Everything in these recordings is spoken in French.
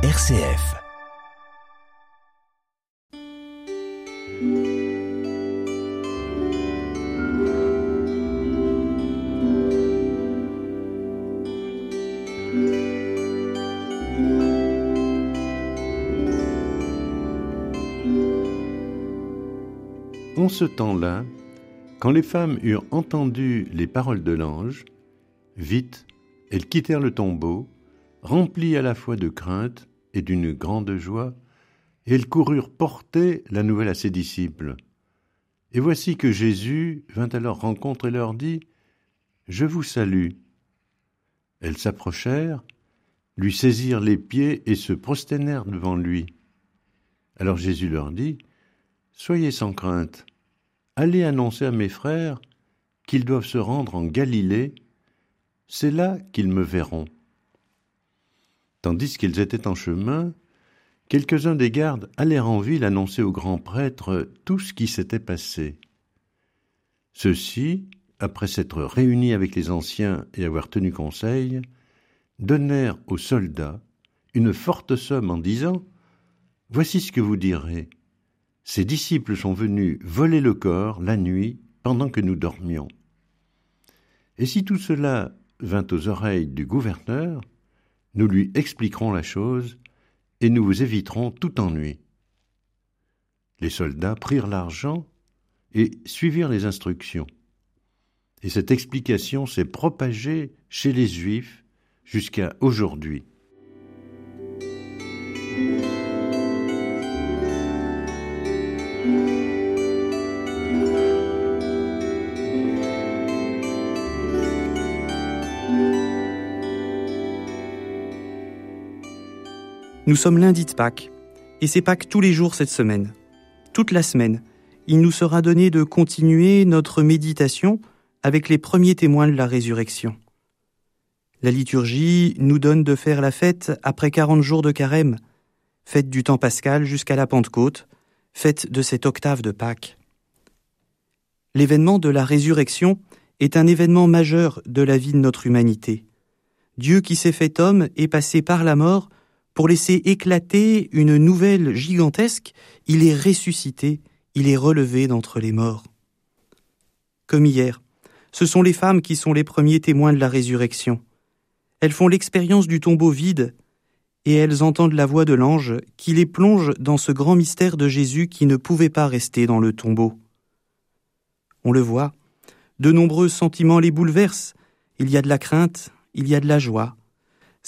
RCF. En ce temps-là, quand les femmes eurent entendu les paroles de l'ange, vite, elles quittèrent le tombeau, remplies à la fois de crainte et d'une grande joie, et elles coururent porter la nouvelle à ses disciples. Et voici que Jésus vint à leur rencontre et leur dit, Je vous salue. Elles s'approchèrent, lui saisirent les pieds et se prosternèrent devant lui. Alors Jésus leur dit, Soyez sans crainte, allez annoncer à mes frères qu'ils doivent se rendre en Galilée, c'est là qu'ils me verront. Tandis qu'ils étaient en chemin, quelques-uns des gardes allèrent en ville annoncer au grand prêtre tout ce qui s'était passé. Ceux-ci, après s'être réunis avec les anciens et avoir tenu conseil, donnèrent aux soldats une forte somme en disant Voici ce que vous direz. Ses disciples sont venus voler le corps la nuit pendant que nous dormions. Et si tout cela vint aux oreilles du gouverneur, nous lui expliquerons la chose et nous vous éviterons tout ennui. Les soldats prirent l'argent et suivirent les instructions. Et cette explication s'est propagée chez les Juifs jusqu'à aujourd'hui. Nous sommes lundi de Pâques, et c'est Pâques tous les jours cette semaine. Toute la semaine, il nous sera donné de continuer notre méditation avec les premiers témoins de la résurrection. La liturgie nous donne de faire la fête après quarante jours de carême, fête du temps pascal jusqu'à la Pentecôte, fête de cette octave de Pâques. L'événement de la résurrection est un événement majeur de la vie de notre humanité. Dieu qui s'est fait homme est passé par la mort pour laisser éclater une nouvelle gigantesque, il est ressuscité, il est relevé d'entre les morts. Comme hier, ce sont les femmes qui sont les premiers témoins de la résurrection. Elles font l'expérience du tombeau vide, et elles entendent la voix de l'ange qui les plonge dans ce grand mystère de Jésus qui ne pouvait pas rester dans le tombeau. On le voit, de nombreux sentiments les bouleversent, il y a de la crainte, il y a de la joie,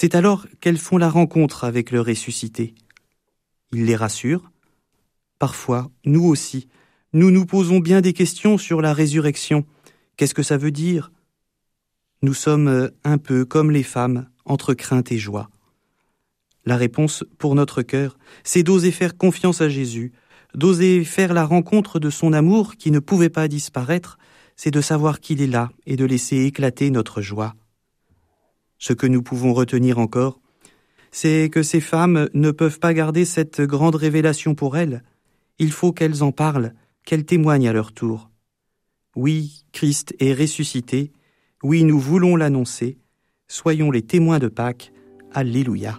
c'est alors qu'elles font la rencontre avec le ressuscité. Il les rassure. Parfois, nous aussi, nous nous posons bien des questions sur la résurrection. Qu'est-ce que ça veut dire? Nous sommes euh, un peu comme les femmes, entre crainte et joie. La réponse pour notre cœur, c'est d'oser faire confiance à Jésus, d'oser faire la rencontre de son amour qui ne pouvait pas disparaître, c'est de savoir qu'il est là et de laisser éclater notre joie. Ce que nous pouvons retenir encore, c'est que ces femmes ne peuvent pas garder cette grande révélation pour elles. Il faut qu'elles en parlent, qu'elles témoignent à leur tour. Oui, Christ est ressuscité. Oui, nous voulons l'annoncer. Soyons les témoins de Pâques. Alléluia.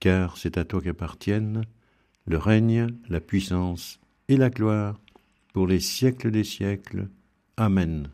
car c'est à toi qu'appartiennent le règne, la puissance et la gloire pour les siècles des siècles. Amen.